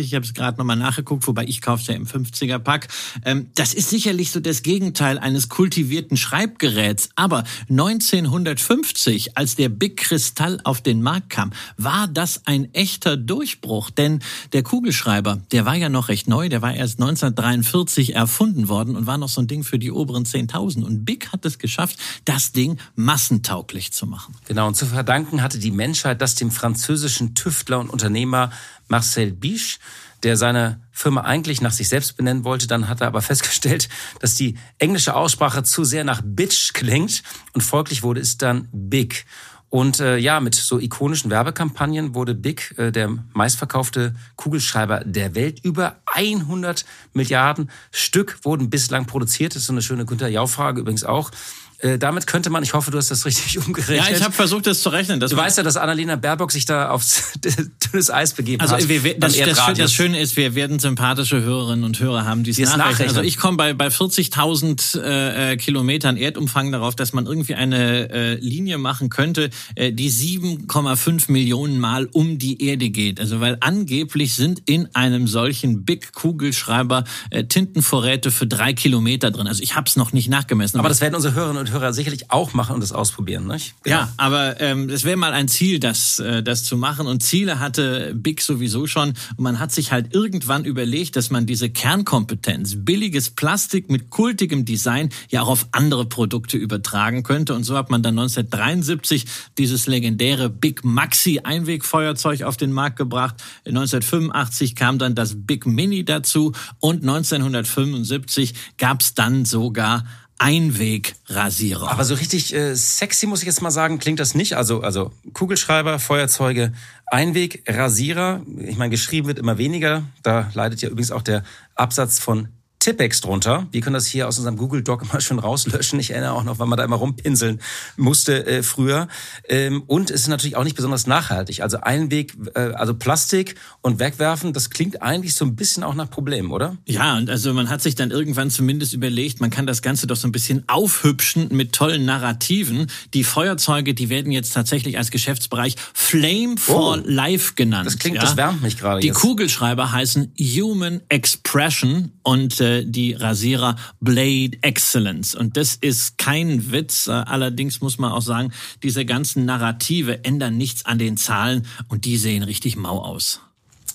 Ich habe es gerade nochmal nachgeguckt, wobei ich kaufe ja im 50er-Pack. Ähm, das ist sicherlich so das Gegenteil eines kultivierten Schreibgeräts. Aber 1950, als der Big Kristall auf den Markt kam, war das ein echter Durchbruch. Denn der Kugelschreiber, der war ja noch recht neu, der war erst 1943 erfunden worden und war noch so ein Ding für die oberen 10.000. Und Big hat es geschafft, das Ding massentauglich zu machen. Genau, und zu verdanken hatte die Menschheit das dem französischen Tüftler und Unternehmer Marcel Biche, der seine Firma eigentlich nach sich selbst benennen wollte. Dann hat er aber [laughs] festgestellt, dass die englische Aussprache zu sehr nach Bitch klingt und folglich wurde es dann Big. Und äh, ja, mit so ikonischen Werbekampagnen wurde Big äh, der meistverkaufte Kugelschreiber der Welt. Über 100 Milliarden Stück wurden bislang produziert. Das ist so eine schöne Günter Jau-Frage übrigens auch. Äh, damit könnte man, ich hoffe, du hast das richtig [laughs] umgerechnet. Ja, ich habe versucht, das zu rechnen. Du weißt ja, dass Annalena Baerbock sich da aufs [laughs] dünnes Eis begeben also, hat. Wir, das, das, das, Schöne ist, wir werden sympathische Hörerinnen und Hörer haben, die es nachrechnen. Also ich komme bei, bei 40.000 äh, äh, Kilometern Erdumfang darauf, dass man irgendwie eine äh, Linie machen könnte, äh, die 7,5 Millionen Mal um die Erde geht. Also weil angeblich sind in einem solchen Big Kugelschreiber äh, Tintenvorräte für drei Kilometer drin. Also ich habe es noch nicht nachgemessen. Aber das werden unsere Hörerinnen und und Hörer sicherlich auch machen und das ausprobieren. Nicht? Genau. Ja, aber ähm, es wäre mal ein Ziel, das, äh, das zu machen. Und Ziele hatte Big sowieso schon. Und man hat sich halt irgendwann überlegt, dass man diese Kernkompetenz, billiges Plastik mit kultigem Design, ja auch auf andere Produkte übertragen könnte. Und so hat man dann 1973 dieses legendäre Big Maxi Einwegfeuerzeug auf den Markt gebracht. 1985 kam dann das Big Mini dazu und 1975 gab es dann sogar Einwegrasierer. Aber so richtig äh, sexy muss ich jetzt mal sagen, klingt das nicht. Also also Kugelschreiber, Feuerzeuge, Einwegrasierer. Ich meine, geschrieben wird immer weniger. Da leidet ja übrigens auch der Absatz von Tippex drunter. Wir können das hier aus unserem Google Doc [laughs] immer schön rauslöschen. Ich erinnere auch noch, weil man da immer rumpinseln musste äh, früher. Ähm, und es ist natürlich auch nicht besonders nachhaltig. Also Einweg, äh, also Plastik und wegwerfen, das klingt eigentlich so ein bisschen auch nach Problemen, oder? Ja, und also man hat sich dann irgendwann zumindest überlegt, man kann das Ganze doch so ein bisschen aufhübschen mit tollen Narrativen. Die Feuerzeuge, die werden jetzt tatsächlich als Geschäftsbereich Flame for oh, Life genannt. Das klingt, ja? das wärmt mich gerade. Die jetzt. Kugelschreiber heißen Human Expression und äh, die Rasierer Blade Excellence. Und das ist kein Witz. Äh, allerdings muss man auch sagen, diese ganzen Narrative ändern nichts an den Zahlen und die sehen richtig mau aus.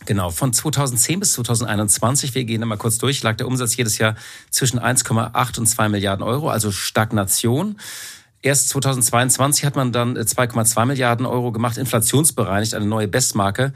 Genau, von 2010 bis 2021, wir gehen da mal kurz durch, lag der Umsatz jedes Jahr zwischen 1,8 und 2 Milliarden Euro, also Stagnation. Erst 2022 hat man dann 2,2 äh, Milliarden Euro gemacht, inflationsbereinigt, eine neue Bestmarke.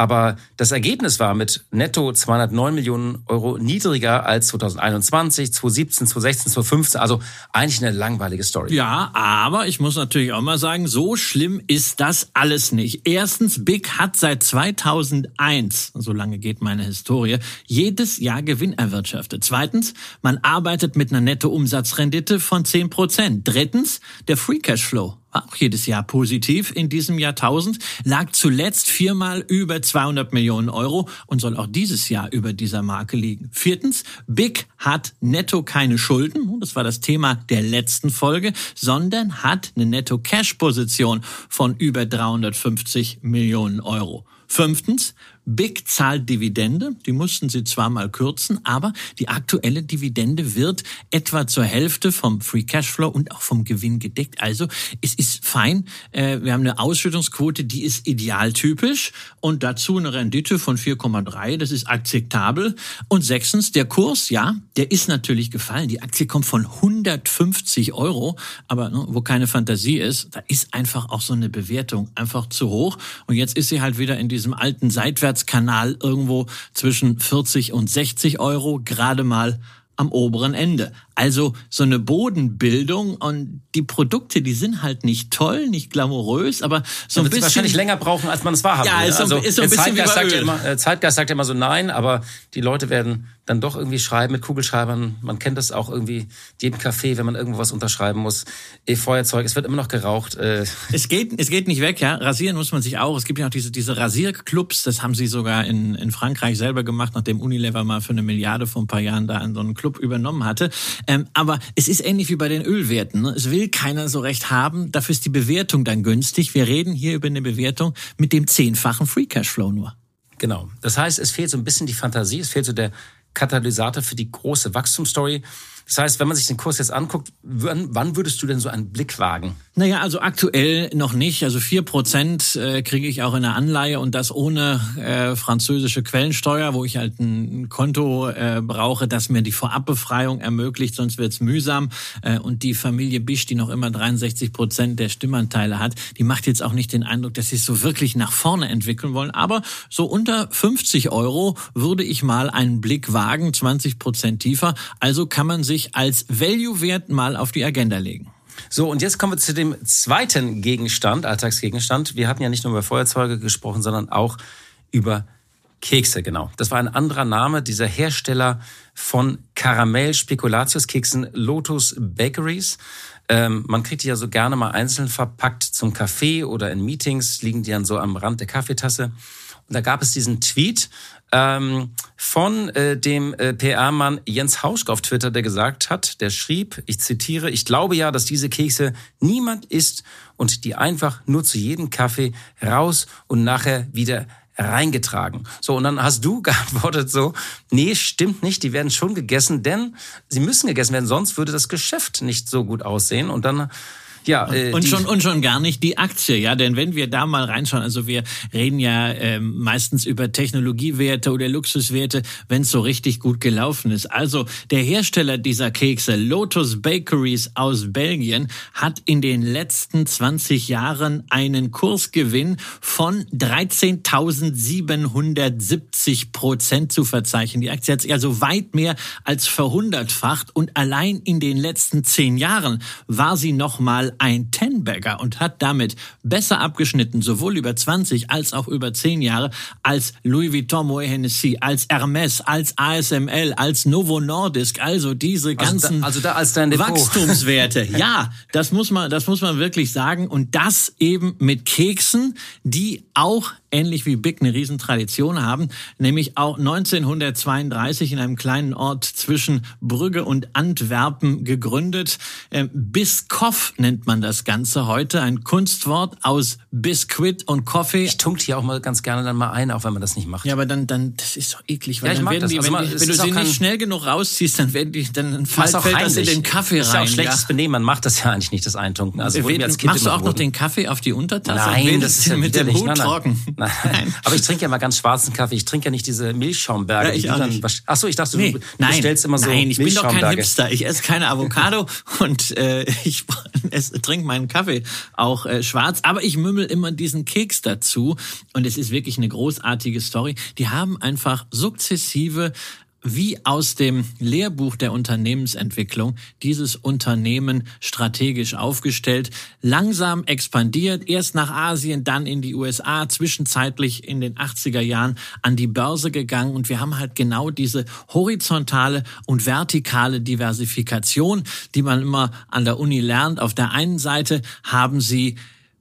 Aber das Ergebnis war mit netto 209 Millionen Euro niedriger als 2021, 2017, 2016, 2015. Also eigentlich eine langweilige Story. Ja, aber ich muss natürlich auch mal sagen, so schlimm ist das alles nicht. Erstens, Big hat seit 2001, so lange geht meine Historie, jedes Jahr Gewinn erwirtschaftet. Zweitens, man arbeitet mit einer Nettoumsatzrendite von 10 Prozent. Drittens, der Free Cashflow war auch jedes Jahr positiv in diesem Jahrtausend, lag zuletzt viermal über 200 Millionen Euro und soll auch dieses Jahr über dieser Marke liegen. Viertens, Big hat netto keine Schulden, das war das Thema der letzten Folge, sondern hat eine Netto-Cash-Position von über 350 Millionen Euro. Fünftens, Big zahlt Dividende, die mussten sie zwar mal kürzen, aber die aktuelle Dividende wird etwa zur Hälfte vom Free Cashflow und auch vom Gewinn gedeckt. Also es ist fein. Äh, wir haben eine Ausschüttungsquote, die ist idealtypisch und dazu eine Rendite von 4,3, das ist akzeptabel. Und sechstens, der Kurs, ja, der ist natürlich gefallen. Die Aktie kommt von 150 Euro, aber ne, wo keine Fantasie ist, da ist einfach auch so eine Bewertung einfach zu hoch. Und jetzt ist sie halt wieder in diesem alten Seitwärts Abwärtskanal irgendwo zwischen 40 und 60 Euro, gerade mal am oberen Ende. Also so eine Bodenbildung und die Produkte, die sind halt nicht toll, nicht glamourös, aber so ein bisschen. wahrscheinlich länger brauchen, als man es wahrhaben ja, will. Ist so, also, ist so ein bisschen Zeitgeist, sagt ja immer, äh, Zeitgeist sagt ja immer so nein, aber die Leute werden dann doch irgendwie schreiben mit Kugelschreibern. Man kennt das auch irgendwie jedem Café, wenn man irgendwo was unterschreiben muss. E Feuerzeug, es wird immer noch geraucht. Äh. [laughs] Es geht, es geht nicht weg, ja. Rasieren muss man sich auch. Es gibt ja auch diese, diese Rasierclubs, das haben sie sogar in, in Frankreich selber gemacht, nachdem Unilever mal für eine Milliarde vor ein paar Jahren da in so einen Club übernommen hatte. Ähm, aber es ist ähnlich wie bei den Ölwerten. Ne? Es will keiner so recht haben. Dafür ist die Bewertung dann günstig. Wir reden hier über eine Bewertung mit dem zehnfachen Free Cashflow nur. Genau. Das heißt, es fehlt so ein bisschen die Fantasie, es fehlt so der Katalysator für die große Wachstumsstory. Das heißt, wenn man sich den Kurs jetzt anguckt, wann, wann würdest du denn so einen Blick wagen? Naja, also aktuell noch nicht. Also vier Prozent äh, kriege ich auch in der Anleihe und das ohne äh, französische Quellensteuer, wo ich halt ein Konto äh, brauche, das mir die Vorabbefreiung ermöglicht, sonst wird's mühsam. Äh, und die Familie Bisch, die noch immer 63 Prozent der Stimmanteile hat, die macht jetzt auch nicht den Eindruck, dass sie es so wirklich nach vorne entwickeln wollen. Aber so unter 50 Euro würde ich mal einen Blick wagen, 20 Prozent tiefer. Also kann man sich sich als Value-Wert mal auf die Agenda legen. So, und jetzt kommen wir zu dem zweiten Gegenstand, Alltagsgegenstand. Wir hatten ja nicht nur über Feuerzeuge gesprochen, sondern auch über Kekse, genau. Das war ein anderer Name, dieser Hersteller von Karamell-Spekulatius-Keksen, Lotus Bakeries. Ähm, man kriegt die ja so gerne mal einzeln verpackt zum Kaffee oder in Meetings, liegen die dann so am Rand der Kaffeetasse. Und da gab es diesen Tweet ähm, von äh, dem äh, PR-Mann Jens Hauschk auf Twitter, der gesagt hat, der schrieb, ich zitiere, ich glaube ja, dass diese Kekse niemand isst und die einfach nur zu jedem Kaffee raus und nachher wieder reingetragen. So, und dann hast du [laughs] geantwortet so, nee, stimmt nicht, die werden schon gegessen, denn sie müssen gegessen werden, sonst würde das Geschäft nicht so gut aussehen. Und dann ja, äh, und, schon und schon gar nicht die Aktie, ja, denn wenn wir da mal reinschauen, also wir reden ja äh, meistens über Technologiewerte oder Luxuswerte, wenn es so richtig gut gelaufen ist. Also der Hersteller dieser Kekse, Lotus Bakeries aus Belgien, hat in den letzten 20 Jahren einen Kursgewinn von 13.770 Prozent zu verzeichnen. Die Aktie hat sich also weit mehr als verhundertfacht und allein in den letzten zehn Jahren war sie noch mal ein Ten-Bagger und hat damit besser abgeschnitten, sowohl über 20 als auch über 10 Jahre, als Louis Vuitton Moet Hennessy, als Hermes, als ASML, als Novo Nordisk, also diese ganzen also da, also da als Wachstumswerte. [laughs] ja, das muss man, das muss man wirklich sagen und das eben mit Keksen, die auch ähnlich wie Big eine Riesentradition haben, nämlich auch 1932 in einem kleinen Ort zwischen Brügge und Antwerpen gegründet. Ähm, Biskoff nennt man das Ganze heute, ein Kunstwort aus Biskuit und Coffee. Ich tunkt hier auch mal ganz gerne dann mal ein, auch wenn man das nicht macht. Ja, aber dann, dann, das ist doch eklig, weil ja, dann werden die, also wenn, die, wenn du sie nicht schnell genug rausziehst, dann werden die, dann fällt, fällt das in den Kaffee rein. Das ist ja auch schlechtes ja? Benehmen, man macht das ja eigentlich nicht, das Eintunken. Also, Wen, machst du auch noch den Kaffee auf die Untertasse? Nein, das ist ja mit dem Hut nein, nein. [laughs] Aber ich trinke ja mal ganz schwarzen Kaffee. Ich trinke ja nicht diese Milchschaumberge. Ja, ich die auch dann, nicht. Ach so, ich dachte, nee, du bestellst immer so Nein, ich bin doch kein Hipster. Ich esse keine Avocado [laughs] und äh, [laughs] ich trinke meinen Kaffee auch äh, schwarz. Aber ich mümmel immer diesen Keks dazu. Und es ist wirklich eine großartige Story. Die haben einfach sukzessive wie aus dem Lehrbuch der Unternehmensentwicklung dieses Unternehmen strategisch aufgestellt, langsam expandiert, erst nach Asien, dann in die USA, zwischenzeitlich in den 80er Jahren an die Börse gegangen und wir haben halt genau diese horizontale und vertikale Diversifikation, die man immer an der Uni lernt. Auf der einen Seite haben sie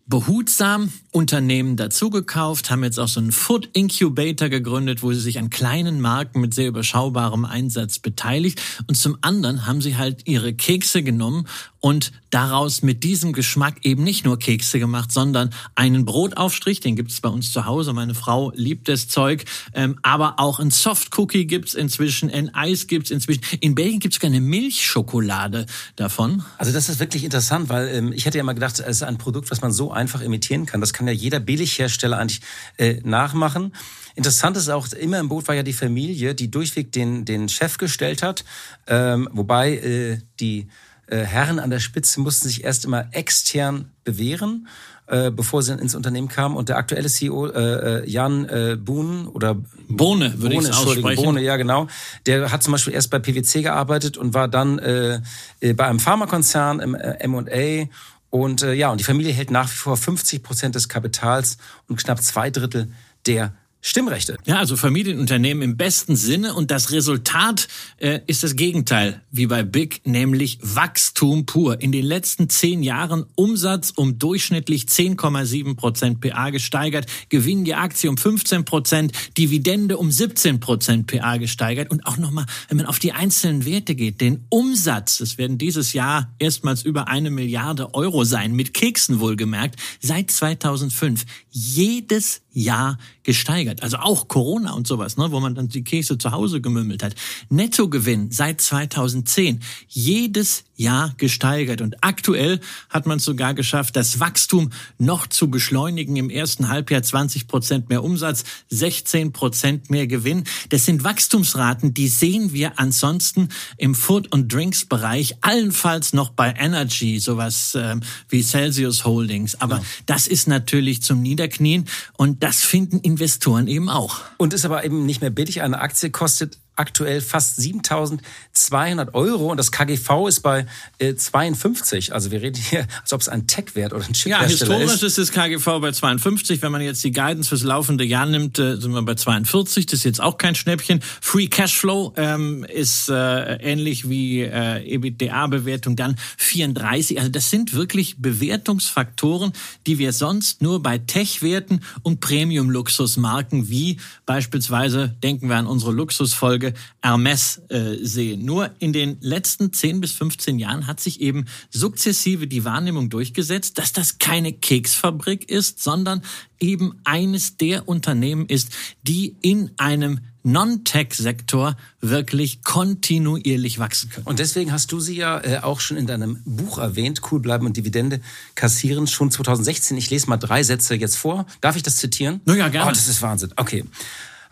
behutsam Unternehmen dazugekauft, haben jetzt auch so einen Food Incubator gegründet, wo sie sich an kleinen Marken mit sehr überschaubarem Einsatz beteiligt. Und zum anderen haben sie halt ihre Kekse genommen und daraus mit diesem Geschmack eben nicht nur Kekse gemacht, sondern einen Brotaufstrich, den gibt's bei uns zu Hause. Meine Frau liebt das Zeug. Ähm, aber auch ein Soft Cookie gibt's inzwischen, ein Eis gibt's inzwischen. In Belgien gibt's keine Milchschokolade davon. Also das ist wirklich interessant, weil ähm, ich hätte ja mal gedacht, es ist ein Produkt, was man so einfach imitieren kann. Das kann ja jeder Billighersteller eigentlich äh, nachmachen. Interessant ist auch, immer im Boot war ja die Familie, die durchweg den, den Chef gestellt hat, ähm, wobei äh, die äh, Herren an der Spitze mussten sich erst immer extern bewähren, äh, bevor sie ins Unternehmen kamen. Und der aktuelle CEO, äh, äh, Jan äh, Bohn oder Bohne, würde ich aussprechen. Bohne, ja genau. Der hat zum Beispiel erst bei PwC gearbeitet und war dann äh, äh bei einem Pharmakonzern im äh, M&A und äh, ja, und die Familie hält nach wie vor 50 Prozent des Kapitals und knapp zwei Drittel der Stimmrechte. Ja, also Familienunternehmen im besten Sinne. Und das Resultat äh, ist das Gegenteil wie bei Big, nämlich Wachstum pur. In den letzten zehn Jahren Umsatz um durchschnittlich 10,7 Prozent PA gesteigert, Gewinn je Aktie um 15 Prozent, Dividende um 17 Prozent PA gesteigert. Und auch nochmal, wenn man auf die einzelnen Werte geht, den Umsatz, es werden dieses Jahr erstmals über eine Milliarde Euro sein, mit Keksen wohlgemerkt, seit 2005 jedes Jahr gesteigert. Also auch Corona und sowas, ne, wo man dann die Kekse zu Hause gemümmelt hat. Nettogewinn seit 2010 jedes Jahr gesteigert. Und aktuell hat man es sogar geschafft, das Wachstum noch zu beschleunigen. Im ersten Halbjahr 20 Prozent mehr Umsatz, 16 Prozent mehr Gewinn. Das sind Wachstumsraten, die sehen wir ansonsten im Food- und Drinks-Bereich, allenfalls noch bei Energy, sowas äh, wie Celsius Holdings. Aber ja. das ist natürlich zum Niederknien und das finden Investoren eben auch. Und ist aber eben nicht mehr billig. Eine Aktie kostet aktuell fast 7200 Euro und das KGV ist bei äh, 52. Also wir reden hier, als ob es ein Tech-Wert oder ein Chip-Hersteller ja, historisch ist. ist das KGV bei 52. Wenn man jetzt die Guidance fürs laufende Jahr nimmt, äh, sind wir bei 42. Das ist jetzt auch kein Schnäppchen. Free Cashflow ähm, ist äh, ähnlich wie äh, EBITDA-Bewertung dann 34. Also das sind wirklich Bewertungsfaktoren, die wir sonst nur bei Tech-Werten und Premium-Luxusmarken wie beispielsweise, denken wir an unsere Luxusfolge, Hermes äh, sehen. Nur in den letzten 10 bis 15 Jahren hat sich eben sukzessive die Wahrnehmung durchgesetzt, dass das keine Keksfabrik ist, sondern eben eines der Unternehmen ist, die in einem Non-Tech-Sektor wirklich kontinuierlich wachsen können. Und deswegen hast du sie ja äh, auch schon in deinem Buch erwähnt, Cool bleiben und Dividende kassieren, schon 2016. Ich lese mal drei Sätze jetzt vor. Darf ich das zitieren? Na ja, gerne. Oh, das ist Wahnsinn. Okay.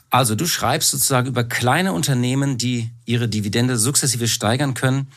Also du schreibst sozusagen über kleine Unternehmen, die ihre Dividende sukzessive steigern können.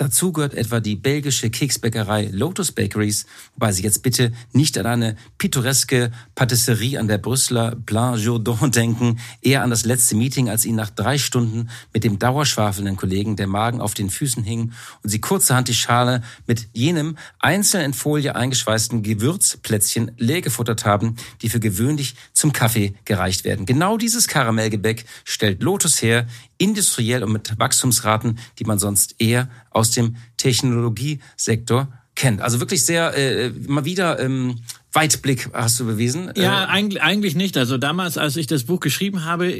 Dazu gehört etwa die belgische Keksbäckerei Lotus Bakeries, wobei Sie jetzt bitte nicht an eine pittoreske Patisserie an der Brüsseler Plein Jourdan denken, eher an das letzte Meeting, als Ihnen nach drei Stunden mit dem dauerschwafelnden Kollegen der Magen auf den Füßen hing und Sie kurzerhand die Schale mit jenem einzeln in Folie eingeschweißten Gewürzplätzchen leer gefuttert haben, die für gewöhnlich zum Kaffee gereicht werden. Genau dieses Karamellgebäck stellt Lotus her, industriell und mit Wachstumsraten, die man sonst eher aus dem Technologiesektor kennt. Also wirklich sehr äh, mal wieder ähm, Weitblick hast du bewiesen? Ja, äh, eigentlich, eigentlich nicht. Also damals, als ich das Buch geschrieben habe,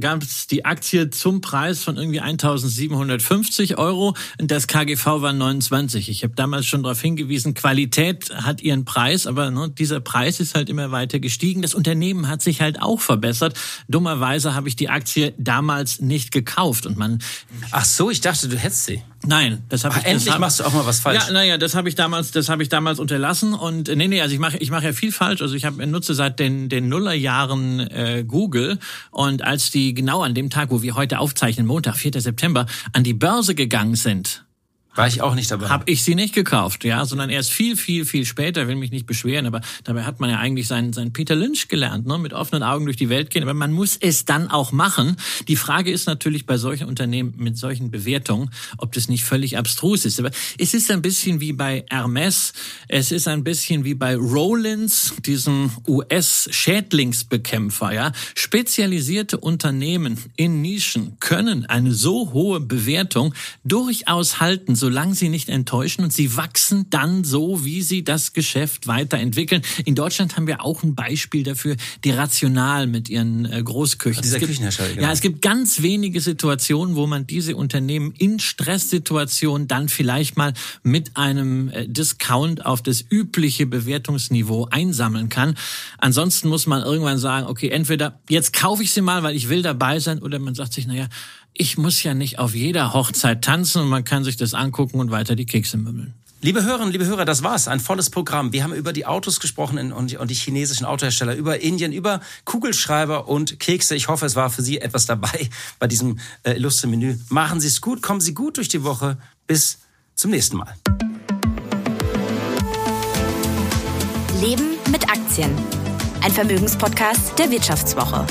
gab es die Aktie zum Preis von irgendwie 1750 Euro und das KGV war 29. Ich habe damals schon darauf hingewiesen, Qualität hat ihren Preis, aber ne, dieser Preis ist halt immer weiter gestiegen. Das Unternehmen hat sich halt auch verbessert. Dummerweise habe ich die Aktie damals nicht gekauft und man. Ach so, ich dachte, du hättest sie. Nein, das habe ich. Endlich hab, machst du auch mal was falsch. Ja, naja, das habe ich damals, das habe ich damals unterlassen und nee, nee, also ich mache, ich mache ja viel falsch. Also ich habe nutze seit den den Nullerjahren äh, Google und als die genau an dem Tag, wo wir heute aufzeichnen, Montag, 4. September, an die Börse gegangen sind, war ich auch nicht dabei. Habe ich sie nicht gekauft, ja, sondern erst viel, viel, viel später, will mich nicht beschweren, aber dabei hat man ja eigentlich seinen, seinen Peter Lynch gelernt, ne? mit offenen Augen durch die Welt gehen, aber man muss es dann auch machen. Die Frage ist natürlich bei solchen Unternehmen mit solchen Bewertungen, ob das nicht völlig abstrus ist. Aber es ist ein bisschen wie bei Hermes, es ist ein bisschen wie bei Rollins, diesem US-Schädlingsbekämpfer, ja. Spezialisierte Unternehmen in Nischen können eine so hohe Bewertung durchaus halten, solange sie nicht enttäuschen und sie wachsen dann so, wie sie das Geschäft weiterentwickeln. In Deutschland haben wir auch ein Beispiel dafür, die Rational mit ihren äh, Großküchen. Dieser Küchenhersteller. Genau. Ja, es gibt ganz wenige Situationen, wo man diese Unternehmen in Stresssituationen dann vielleicht mal mit einem äh, Discount auf das übliche Bewertungsniveau einsammeln kann. Ansonsten muss man irgendwann sagen, okay, entweder jetzt kaufe ich sie mal, weil ich will dabei sein, oder man sagt sich, naja, ich muss ja nicht auf jeder Hochzeit tanzen und man kann sich das angucken und weiter die Kekse mümmeln. Liebe Hörerinnen, liebe Hörer, das war's. Ein volles Programm. Wir haben über die Autos gesprochen und die chinesischen Autohersteller, über Indien, über Kugelschreiber und Kekse. Ich hoffe, es war für Sie etwas dabei bei diesem äh, illustren Menü. Machen Sie es gut, kommen Sie gut durch die Woche. Bis zum nächsten Mal. Leben mit Aktien. Ein Vermögenspodcast der Wirtschaftswoche.